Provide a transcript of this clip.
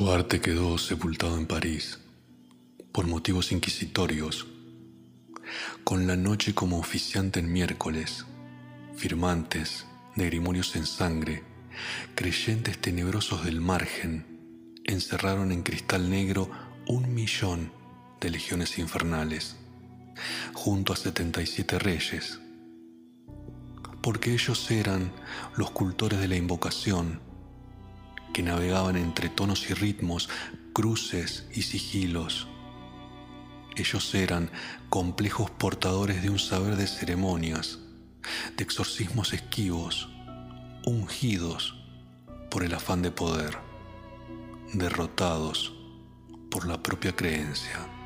Su arte quedó sepultado en París por motivos inquisitorios, con la noche como oficiante en miércoles, firmantes de grimorios en sangre, creyentes tenebrosos del margen, encerraron en cristal negro un millón de legiones infernales, junto a 77 reyes, porque ellos eran los cultores de la invocación, que navegaban entre tonos y ritmos, cruces y sigilos. Ellos eran complejos portadores de un saber de ceremonias, de exorcismos esquivos, ungidos por el afán de poder, derrotados por la propia creencia.